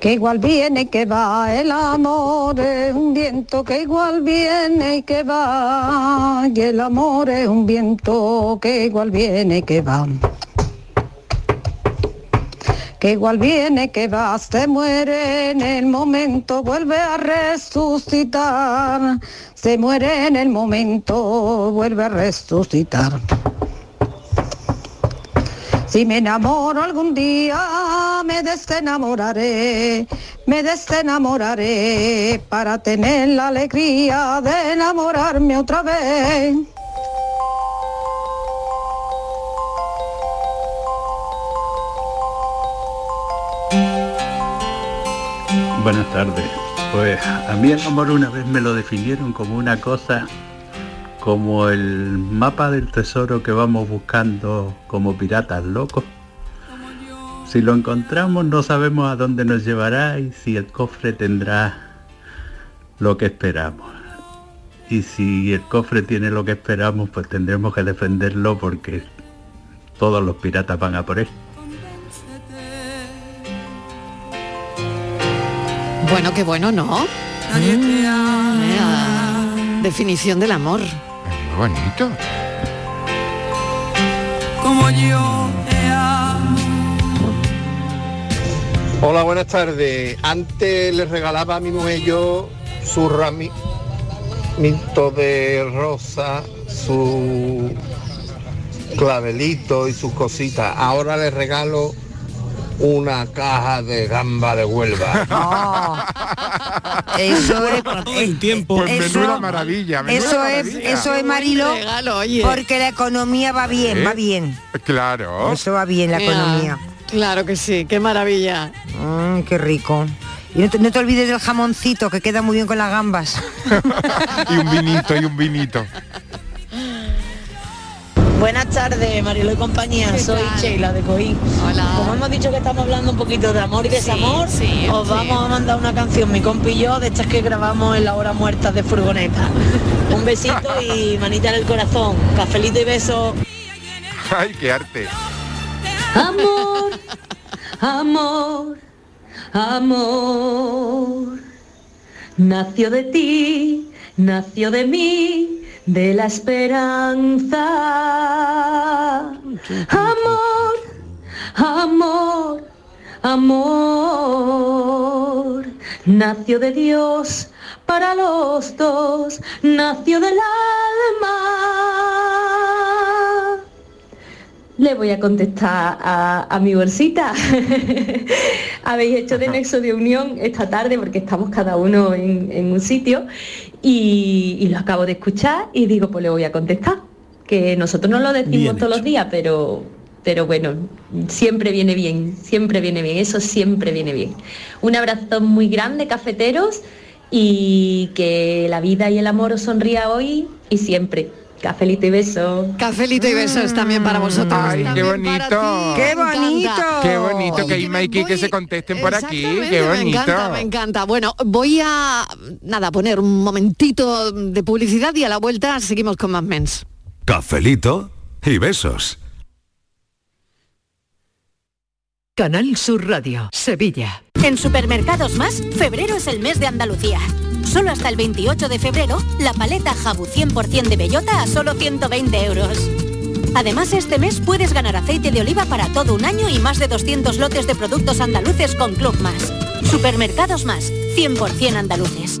Que igual viene que va, el amor es un viento que igual viene y que va. Y el amor es un viento que igual viene que va. Que igual viene que va, se muere en el momento, vuelve a resucitar. Se muere en el momento, vuelve a resucitar. Si me enamoro algún día, me desenamoraré, me desenamoraré para tener la alegría de enamorarme otra vez. Buenas tardes. Pues a mí el amor una vez me lo definieron como una cosa como el mapa del tesoro que vamos buscando como piratas locos. Si lo encontramos no sabemos a dónde nos llevará y si el cofre tendrá lo que esperamos. Y si el cofre tiene lo que esperamos, pues tendremos que defenderlo porque todos los piratas van a por él. Bueno, qué bueno, ¿no? Mm, ea, definición del amor. Muy bonito. Como yo te amo. Hola, buenas tardes. Antes le regalaba a mi mujer yo su ramito de rosa, su clavelito y sus cositas. Ahora le regalo una caja de gamba de Huelva. Eso es para todo el tiempo. Pues Eso- menuda maravilla, menuda Eso es, eso es Marilo, regalo, oye. porque la economía va bien, ¿Eh? va bien. Claro. Eso va bien la economía. Claro que sí, qué maravilla. Mm, qué rico. Y no te, no te olvides del jamoncito, que queda muy bien con las gambas. *laughs* y un vinito, y un vinito. Buenas tardes, Marilo y compañía. ¿Qué Soy tal? Sheila de Coín. Hola. Como hemos dicho que estamos hablando un poquito de amor y desamor, sí, os sí. vamos a mandar una canción, mi compi y yo, de estas que grabamos en la hora muerta de furgoneta. Un besito y *laughs* manita en el corazón. Cafelito y beso. Ay, qué arte. Amor, amor, amor. Nació de ti, nació de mí, de la esperanza. Amor, amor, amor. Nació de Dios para los dos, nació del alma. Le voy a contestar a, a mi bolsita. *laughs* Habéis hecho de nexo de unión esta tarde porque estamos cada uno en, en un sitio y, y lo acabo de escuchar y digo, pues le voy a contestar. Que nosotros no lo decimos Bien todos los días, pero, pero bueno, siempre viene bien, siempre viene bien, eso siempre viene bien. Un abrazo muy grande, cafeteros, y que la vida y el amor os sonría hoy y siempre. Cafelito y beso. Cafelito y besos también para vosotros. Ay, qué bonito. ¡Qué Me bonito! Qué bonito que que Ima me y voy- se contesten por aquí. Qué Me bonito. encanta, me encanta. Bueno, voy a nada poner un momentito de publicidad y a la vuelta seguimos con más mens. Cafelito y besos. Canal Sur Radio, Sevilla. En Supermercados Más, febrero es el mes de Andalucía. Solo hasta el 28 de febrero, la paleta Jabu 100% de bellota a solo 120 euros. Además, este mes puedes ganar aceite de oliva para todo un año y más de 200 lotes de productos andaluces con Club Más. Supermercados Más, 100% andaluces.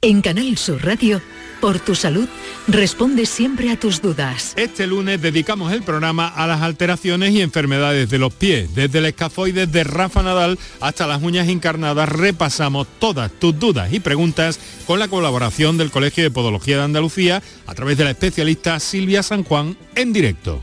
En Canal Sur Radio, por tu salud, responde siempre a tus dudas. Este lunes dedicamos el programa a las alteraciones y enfermedades de los pies. Desde el escafoides de Rafa Nadal hasta las uñas encarnadas repasamos todas tus dudas y preguntas con la colaboración del Colegio de Podología de Andalucía a través de la especialista Silvia San Juan en directo.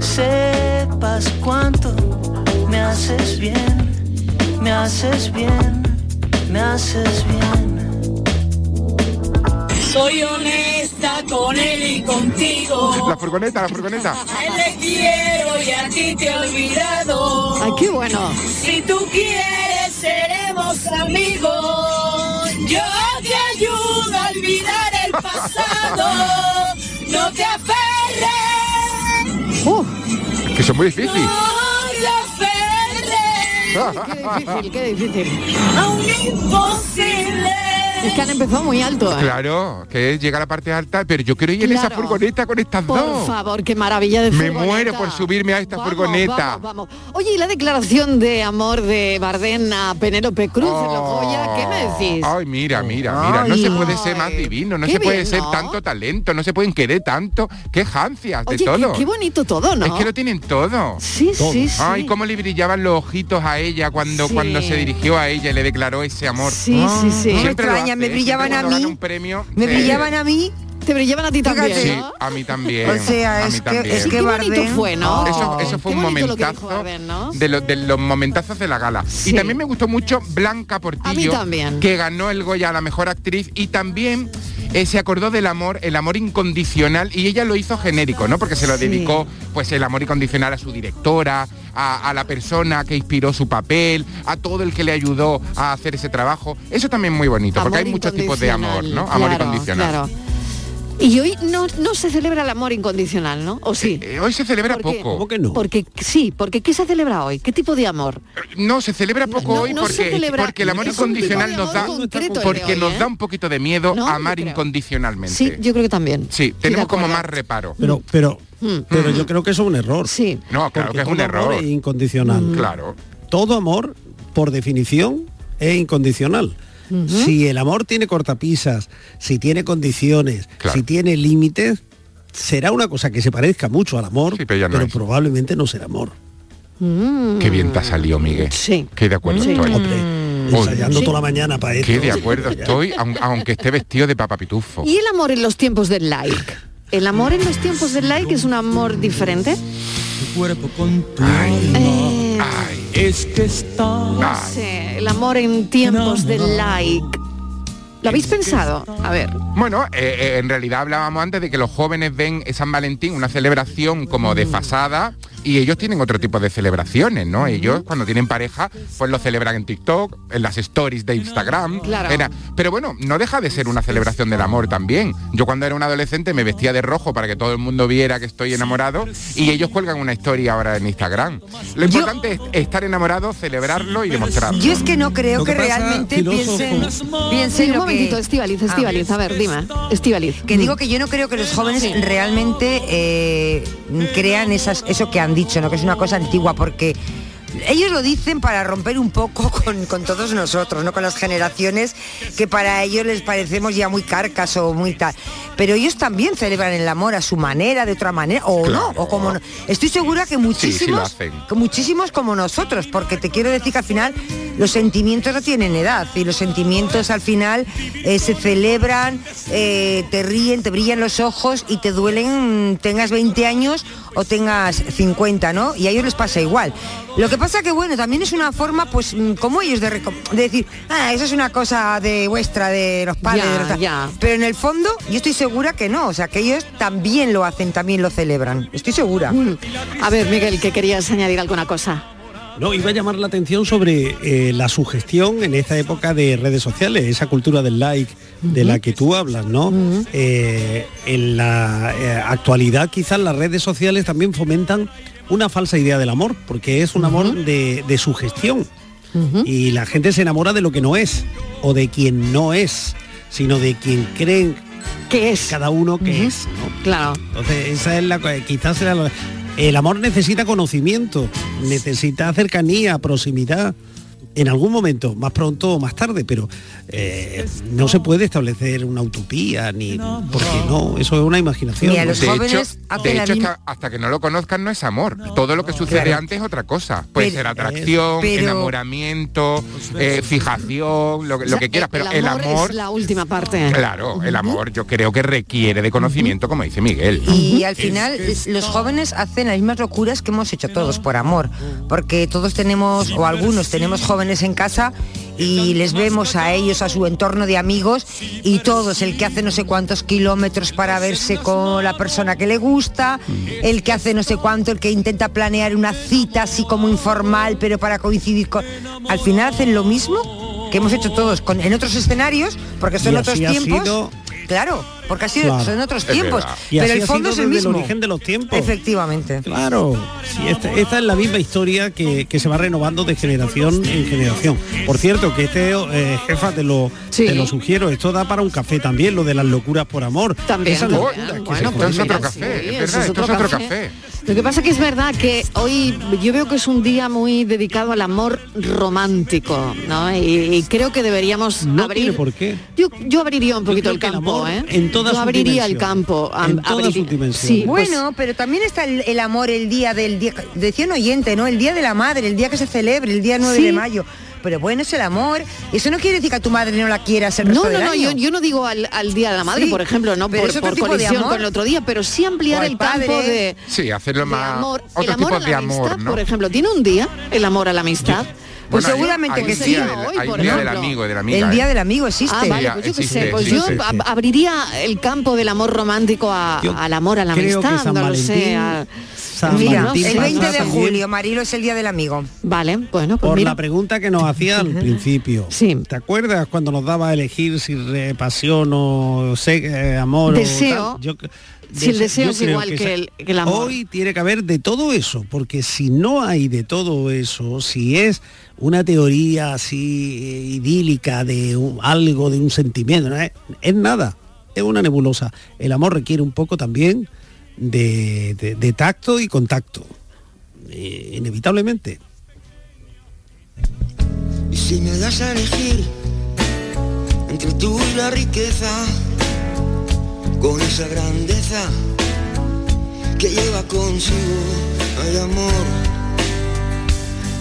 sepas cuánto me haces bien, me haces bien, me haces bien. Soy honesta con él y contigo. La furgoneta, la furgoneta. A él le quiero y a ti te he olvidado. Ay, qué bueno. Si tú quieres, seremos amigos. Yo te ayudo a olvidar el pasado. No te aferres. Que son muy difíciles. Qué difícil, qué difícil. A un imposible. Es que han empezado muy alto, ¿eh? Claro, que es llegar a la parte alta, pero yo quiero ir en esa furgoneta con estas Por dos. favor, qué maravilla de Me furgoneta. muero por subirme a esta Vamos, furgoneta. vamos, vamos. Oye, ¿y la declaración de amor de Bardem a Penélope Cruz en los Goya? ¿Qué me decís? Ay, mira, mira, mira, no Ay. se puede ser más divino, no Qué se puede bien, ser ¿no? tanto talento, no se pueden querer tanto, qué jancias de Oye, todo. qué bonito todo, ¿no? Es que lo tienen todo. Sí, Todo. sí, sí. Ay, cómo le brillaban los ojitos a ella cuando, Sí. cuando se dirigió a ella y le declaró ese amor. Sí, sí, sí. Siempre No me brillaban a mí. un premio, Me sí. brillaban a mí. Te brillaban a ti también. Sí, ¿no? a mí también. O sea, a es mí que- también. es que Bardem- fue, ¿no? Eso, eso fue Qué un lo momentazo Bardem, ¿no? de, los, de los momentazos de la gala. Sí. Y también me gustó mucho Blanca Portillo, también. que ganó el Goya a la mejor actriz y también eh, se acordó del amor, el amor incondicional y ella lo hizo genérico, ¿no? Porque se lo Sí. dedicó pues el amor incondicional a su directora, a, a la persona que inspiró su papel, a todo el que le ayudó a hacer ese trabajo. Eso también es muy bonito, porque hay muchos tipos de amor, ¿no? Amor claro, incondicional. claro. Y hoy no, no se celebra el amor incondicional, ¿no? ¿O sí? Eh, hoy se celebra ¿Por qué? poco. ¿Cómo que no? Porque sí, porque ¿qué se celebra hoy? ¿Qué tipo de amor? No, se celebra poco no- hoy no porque, celebra- porque el amor incondicional nos da concreto porque hoy, nos ¿eh? da un poquito de miedo No, amar incondicionalmente. Sí, yo creo que también. Sí, tenemos como más reparo. Pero, pero, Mm. pero yo creo que eso es un error. Sí. No, claro Porque que es un error. es incondicional. Claro. Todo amor, por definición, es incondicional. Si el amor tiene cortapisas, si tiene condiciones, Claro. si tiene límites, será una cosa que se parezca mucho al amor, Sí, pero no probablemente no será amor. Mm. Qué bien te ha salido, Miguel. Sí. Qué de acuerdo Sí. estoy. Ensayando Sí. toda la mañana para esto. Qué de acuerdo *laughs* estoy, aun- aunque esté vestido de papapitufo. ¿Y el amor en los tiempos del like? ¿El amor en los tiempos del like es un amor diferente? cuerpo con tu Eh, Ay, Es que está no sé, el amor en tiempos del like. ¿Lo habéis pensado? A ver. Bueno, eh, eh, en realidad hablábamos antes de que los jóvenes ven San Valentín una celebración como desfasada y ellos tienen otro tipo de celebraciones, ¿no? Ellos cuando tienen pareja, pues lo celebran en TikTok, en las stories de Instagram. Claro. Era- pero bueno, no deja de ser una celebración del amor también. Yo cuando era un adolescente me vestía de rojo para que todo el mundo viera que estoy enamorado y ellos cuelgan una historia ahora en Instagram. Lo Yo- importante es estar enamorado, celebrarlo y demostrarlo. Yo es que no creo que, que pasa, realmente filósofo. piensen, piensen lo que... momentito, Estivaliz, Estivaliz, a ver, dime. Estivaliz. Que digo que yo no creo que los jóvenes realmente eh, crean esas, eso que han dicho, ¿no? que es una cosa antigua, porque ellos lo dicen para romper un poco *laughs* con, con todos nosotros, ¿no? Con las generaciones que para ellos les parecemos ya muy carcas o muy tal. Pero ellos también celebran el amor a su manera, de otra manera, o Claro. no, o como no. Estoy segura que muchísimos, muchísimos como nosotros, porque te quiero decir que al final los sentimientos no tienen edad y los sentimientos al final eh, se celebran, eh, te ríen, te brillan los ojos y te duelen, tengas 20 años o tengas 50, ¿no? Y a ellos les pasa igual. Lo que pasa que bueno, también es una forma, pues, mm, como ellos de, decir, ah, eso es una cosa de vuestra, de los padres, Ya, de los tal". ya. pero en el fondo yo estoy segura que no, o sea, que ellos también lo hacen, también lo celebran. Estoy segura. Mm. A ver, Miguel, que querías añadir alguna cosa. No, iba a llamar la atención sobre eh, la sugestión en esta época de redes sociales, esa cultura del like de la que tú hablas, ¿no? Eh, en la eh, actualidad quizás las redes sociales también fomentan una falsa idea del amor, porque es un amor de, de sugestión. Y la gente se enamora de lo que no es, o de quien no es, sino de quien creen ¿Qué es? cada uno que es. ¿no? Claro. Entonces, esa es la quizás la- el amor necesita conocimiento, necesita cercanía, proximidad. En algún momento, más pronto o más tarde, pero eh, no se puede establecer una utopía ni porque no, eso es una imaginación. Mira, ¿no? los de jóvenes hecho, hacen de la hecho es que misma- hasta que no lo conozcan no es amor. Todo lo que sucede Claro. antes es otra cosa. Puede Pero- ser atracción, pero- enamoramiento, eh, fijación, lo, que- lo que quieras, pero el amor, es la última parte. claro, el amor yo creo que requiere de conocimiento, como dice Miguel. Y al final es- los jóvenes hacen las mismas locuras que hemos hecho todos por amor, porque todos tenemos, o algunos tenemos jóvenes en casa y les vemos a ellos, a su entorno de amigos, y todos, el que hace no sé cuántos kilómetros para verse con la persona que le gusta, el que hace no sé cuánto, el que intenta planear una cita así como informal, pero para coincidir con... Al final hacen lo mismo que hemos hecho todos con, en otros escenarios, porque son otros tiempos. sido- Claro, porque ha sido, Claro. son otros Es tiempos. Pero así el ha fondo es el desde el mismo. origen de los tiempos. Efectivamente. Claro, sí, esta, esta es la misma historia que, que se va renovando de generación en generación. Por cierto, que este, eh, jefa, te lo, te lo sugiero, esto da para un café también, lo de las locuras por amor. También, Esa también. locura que Bueno, se consigue. mira, sí, eso es otro café. Lo que pasa que es verdad que hoy yo veo que es un día muy dedicado al amor romántico, ¿no? Y, y creo que deberíamos No abrir. tiene por qué. Yo, yo abriría un poquito el el campo, amor, ¿eh? en sus abriría el campo. am- En. Sí, pues- Bueno, pero también está el, el amor el día del día, decía un oyente, ¿no? El día de la madre, el día que se celebre, el día 9 Sí. de mayo. Pero bueno, es el amor. Eso no quiere decir que a tu madre no la quieras el No, resto no, del no, año. yo, yo no digo al, al Día de la Madre, Sí, por ejemplo, no pero por, por colisión con el otro día, pero sí ampliar el campo padre. de, Sí, hacerlo de más... amor. Otro el amor tipo a la de amistad, amor, ¿no? por ejemplo, ¿tiene un día el amor a la amistad? Pues Bueno, seguramente hay que sí. día del- un día del amigo. El ¿eh? día del amigo existe. Ah, vale, pues yo qué sé, pues existe. yo ab- abriría el campo del amor romántico a- al amor a la creo que amistad, San no lo sé. Valentín- a- San Mira, Valentín el pasa 20 de julio, Marilo, es el día del amigo. Vale, bueno, pues Por mira. la pregunta que nos hacía al principio. Sí. ¿Te acuerdas cuando nos daba a elegir si pasión o se- eh, amor Deseo. o tal? Yo- Si el deseo es igual que el- que el amor. Hoy tiene que haber de todo eso, porque si no hay de todo eso, si es una teoría así eh, idílica de un- algo, de un sentimiento, no es, es nada, es una nebulosa. El amor requiere un poco también de, de- de tacto y contacto, eh, inevitablemente. Y si me das a elegir entre tú y la riqueza, con esa grandeza que lleva consigo, hay amor,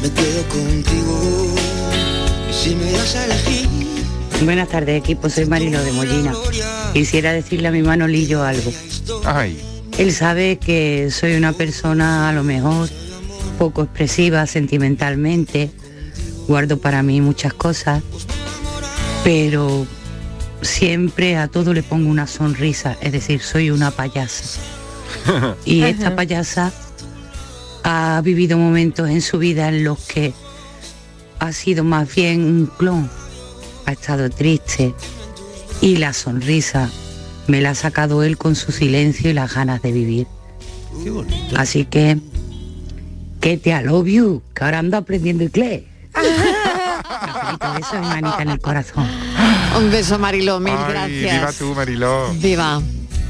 me quedo contigo. Y si me das a elegir, Buenas tardes equipo, soy Marilo de Mollina. Quisiera decirle a mi Manolillo algo. Ay, Él sabe que soy una persona a lo mejor poco expresiva sentimentalmente, guardo para mí muchas cosas, pero siempre a todo le pongo una sonrisa, es decir, soy una payasa. *laughs* Y esta payasa ha vivido momentos en su vida en los que ha sido más bien un clon, ha estado triste y la sonrisa me la ha sacado él con su silencio y las ganas de vivir. Así que, que te I love you, que ahora ando aprendiendo inglés. Beso y manita en el corazón. Un beso, Marilo, mil ay, gracias. viva tú, Mariló. Viva,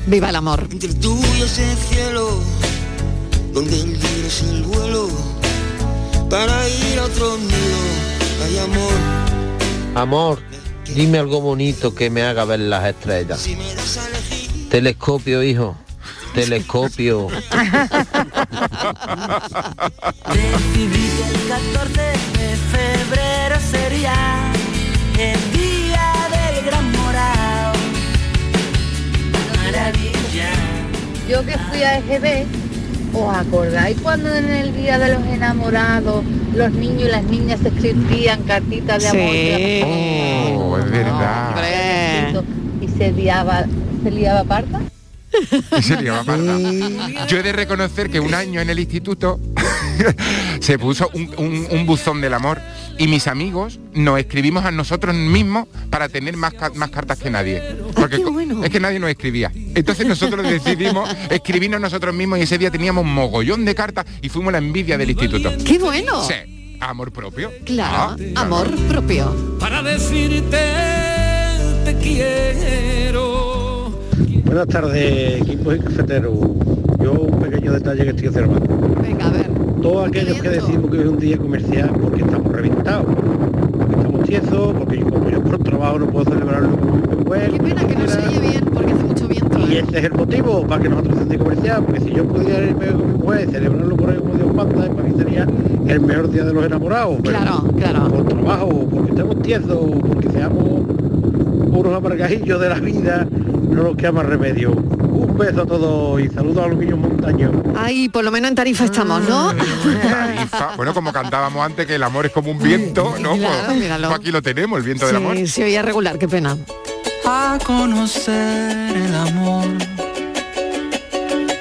viva el amor. entre tú y ese cielo, donde el libre es el vuelo, para ir a otro nido, hay amor. Amor, dime algo bonito que me haga ver las estrellas. Telescopio, hijo. Telescopio. Decidí que el 14 de febrero sería el Yo que fui a EGB, ¿os acordáis cuando en el Día de los Enamorados los niños y las niñas se escribían cartitas de amor? Oh, es verdad. Y se liaba, se liaba parta. Y se liaba parda. Yo he de reconocer que un año en el instituto *laughs* se puso un, un- un buzón del amor y mis amigos nos escribimos a nosotros mismos para tener más, ca- más cartas que nadie. Porque co- es que nadie nos escribía. Entonces nosotros decidimos escribirnos nosotros mismos y ese día teníamos mogollón de cartas y fuimos la envidia del instituto. ¡Qué bueno! Sí, amor propio. Claro, Ah, amor propio. Para decirte te quiero. Buenas tardes, equipo y cafetero. Yo un pequeño detalle que estoy observando. Venga, a ver. Todos aquellos que decimos que es un día comercial porque estamos reventados, porque estamos tiesos, porque yo, como yo por trabajo no puedo celebrarlo mujer. Qué pena que no se oye bien porque hace mucho viento. Y ese es el motivo para que nosotros sea un día comercial, porque si yo pudiera irme con mi mujer y celebrarlo por ahí como Dios manda, para mí sería el mejor día de los enamorados. Claro, claro. Por trabajo, porque estamos tiesos, porque seamos unos amargajillos de la vida, no nos queda más remedio. Un beso a todos y saludos a los niños montaños. Ay, por lo menos en Tarifa estamos, ¿no? Tarifa. Bueno, como cantábamos antes que el amor es como un viento, ¿no? Claro, Pues- pues aquí lo tenemos, el viento del amor. Sí, se oía regular, qué pena. A conocer el amor.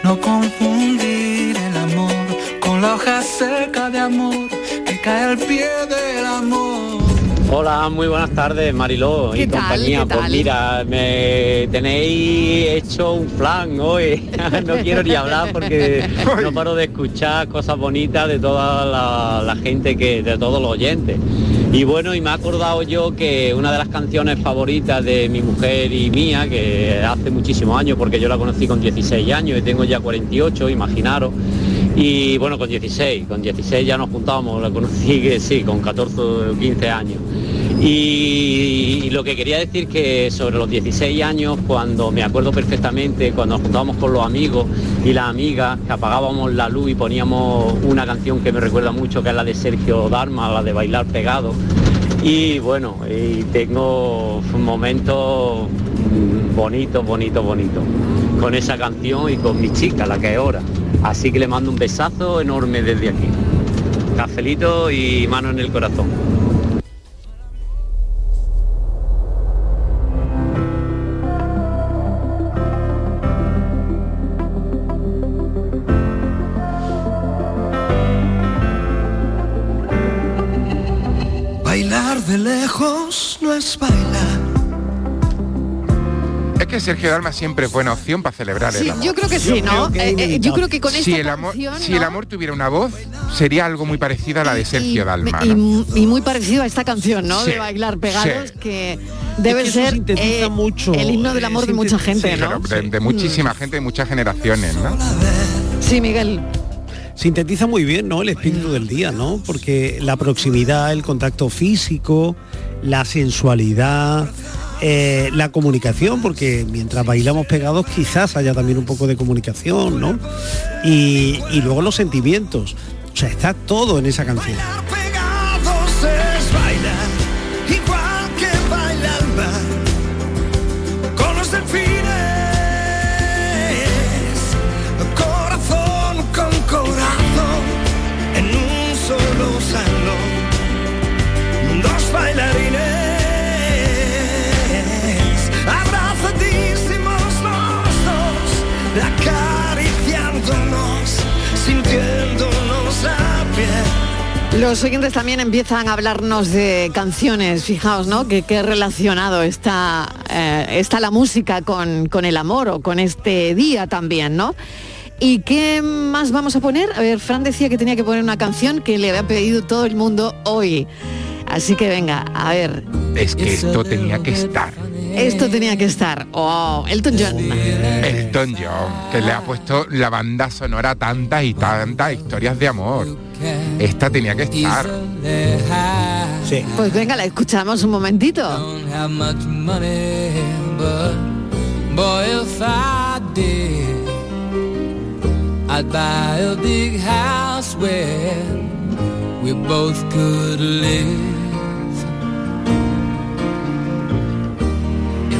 No confundir el amor con la hoja seca de amor que cae al pie del amor. Hola, muy buenas tardes, Mariló y ¿Qué tal? compañía. ¿Qué Pues mira, me tenéis hecho un flan hoy. *laughs* no quiero ni hablar porque no paro de escuchar cosas bonitas de toda la, la gente que, de todos los oyentes. Y bueno, y me he acordado yo que una de las canciones favoritas de mi mujer y mía, que hace muchísimos años, porque yo la conocí con 16 años y tengo ya 48, imaginaros. Y bueno, con 16, con 16 ya nos juntábamos, la conocí *laughs* que sí, con 14 o 15 años. Y, lo que quería decir que sobre los 16 años, cuando me acuerdo perfectamente, cuando nos juntábamos con los amigos y las amigas, que apagábamos la luz y poníamos una canción que me recuerda mucho, que es la de Sergio Darma, la de Bailar Pegado. Y bueno, y tengo momentos bonitos, bonitos, bonitos con esa canción y con mi chica, la que es ahora. Así que le mando un besazo enorme desde aquí. Cafelito y mano en el corazón. De lejos no es bailar. Es que Sergio Dalma siempre es buena opción para celebrar el Sí, amor. yo creo que sí, ¿no? Eh, eh, yo creo que con si esta el amor, canción, si el amor tuviera una voz, sería algo muy parecido a la de Sergio Dalma. y, ¿no? y muy parecido a esta canción, ¿no? Sí, de bailar pegados, sí. que debe Es que eso ser eh, mucho, el himno del amor de mucha gente, ¿no? Pero de, de muchísima gente, de muchas generaciones, ¿no? Sí, Miguel. Sintetiza muy bien, ¿no? El espíritu del día, ¿no? Porque la proximidad, el contacto físico, la sensualidad, eh, la comunicación, porque mientras bailamos pegados quizás haya también un poco de comunicación, ¿no? Y, y luego los sentimientos. O sea, está todo en esa canción. Los oyentes también empiezan a hablarnos de canciones, fijaos, ¿no? Que qué relacionado está, eh, está la música con, con el amor o con este día también, ¿no? ¿Y qué más vamos a poner? A ver, Fran decía que tenía que poner una canción que le había pedido todo el mundo hoy. Así que venga, a ver, Es que esto tenía que estar. Esto tenía que estar. Oh, Elton John. Elton John, que le ha puesto la banda sonora a tantas y tantas historias de amor. Esta tenía que estar. Sí. Pues venga, la escuchamos un momentito. don't have much money, but boy, if I did, I'd buy a big house where we both could live.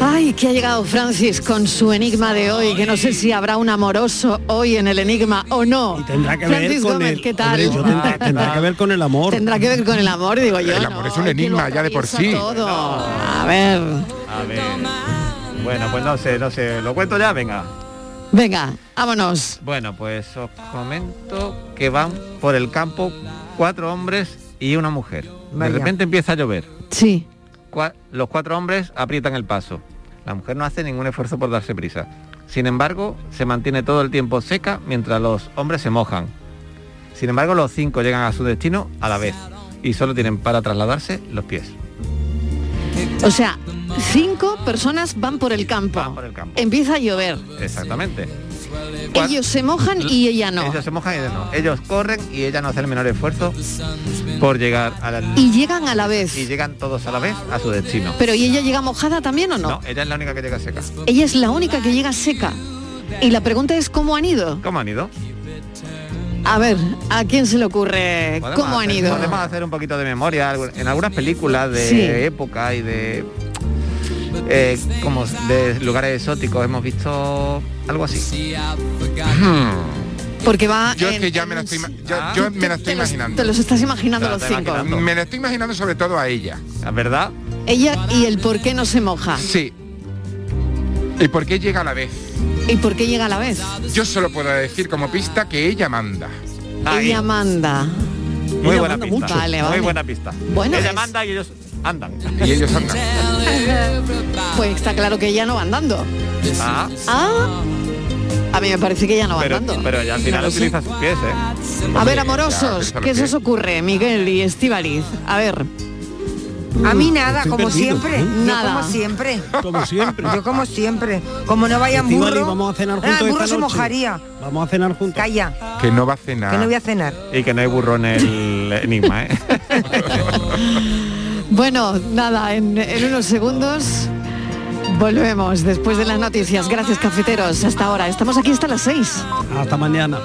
Ay, que ha llegado Francis con su enigma de hoy, que no sé si habrá un amoroso hoy en el enigma o no. Tendrá que ver Francis con Gómez, el, ¿qué tal? Hombre, yo tendrá, tendrá que ver con el amor. Tendrá que ver con el amor, digo yo. El ¿no? amor es un enigma ya de por sí. todo. A ver, A ver. Bueno, pues no sé, no sé. ¿Lo cuento ya? Venga. venga, vámonos. Bueno, pues os comento que van por el campo cuatro hombres y una mujer. De repente empieza a llover. Sí. Cua- los cuatro hombres aprietan el paso. La mujer no hace ningún esfuerzo por darse prisa. Sin embargo, se mantiene todo el tiempo seca mientras los hombres se mojan. Sin embargo, los cinco llegan a su destino a la vez y solo tienen para trasladarse los pies. O sea, cinco personas van por el campo. Empieza a llover. Exactamente. Ellos se mojan y ella no. Ellos se mojan y ellos no. Ellos corren y ella no hace el menor esfuerzo por llegar a la... Y llegan a la vez. Y llegan todos a la vez a su destino. Pero ¿y ella llega mojada también o no? No, ella es la única que llega seca. Ella es la única que llega seca. Y la pregunta es cómo han ido. ¿Cómo han ido? A ver, ¿a quién se le ocurre Podemos cómo han hacer- ido? Podemos hacer un poquito de memoria. En algunas películas de Sí. época y de... eh, como de lugares exóticos hemos visto algo así. Porque va Yo es que ya me la estoy, yo me la estoy te los- imaginando. te los estás imaginando los cinco. imaginando. Me la estoy imaginando sobre todo a ella. ¿Es verdad? Ella y el por qué no se moja. Sí. ¿Y por qué llega a la vez? ¿Y por qué llega a la vez? Yo solo puedo decir como pista que ella manda. Ella manda. Muy Ella buena manda pista. mucho. Vale, Muy buena pista. Bueno, Ella es- manda y ellos andan. Y ellos andan. *laughs* *laughs* Pues está claro que ella no va andando. Ah, Ah, a mí me parece que ella no va pero, andando. pero ya al final No utiliza sus pies, ¿eh? A ver, Ya, amorosos, ¿qué se os ocurre, Miguel y Estivaliz? A ver. A mí nada, Estoy como perdido, siempre. ¿eh? Yo Nada. como siempre. Como siempre. Yo como siempre. Como no vayan burro. vamos a cenar Ah, juntos el burro esta se noche. mojaría. Vamos a cenar juntos. Calla, Que no va a cenar. que no voy a cenar. Y que no hay burro en el enigma, ¿eh? *laughs* Bueno, nada, en, unos segundos volvemos después de las noticias. Gracias, cafeteros. Hasta ahora. Estamos aquí hasta las seis. Hasta mañana.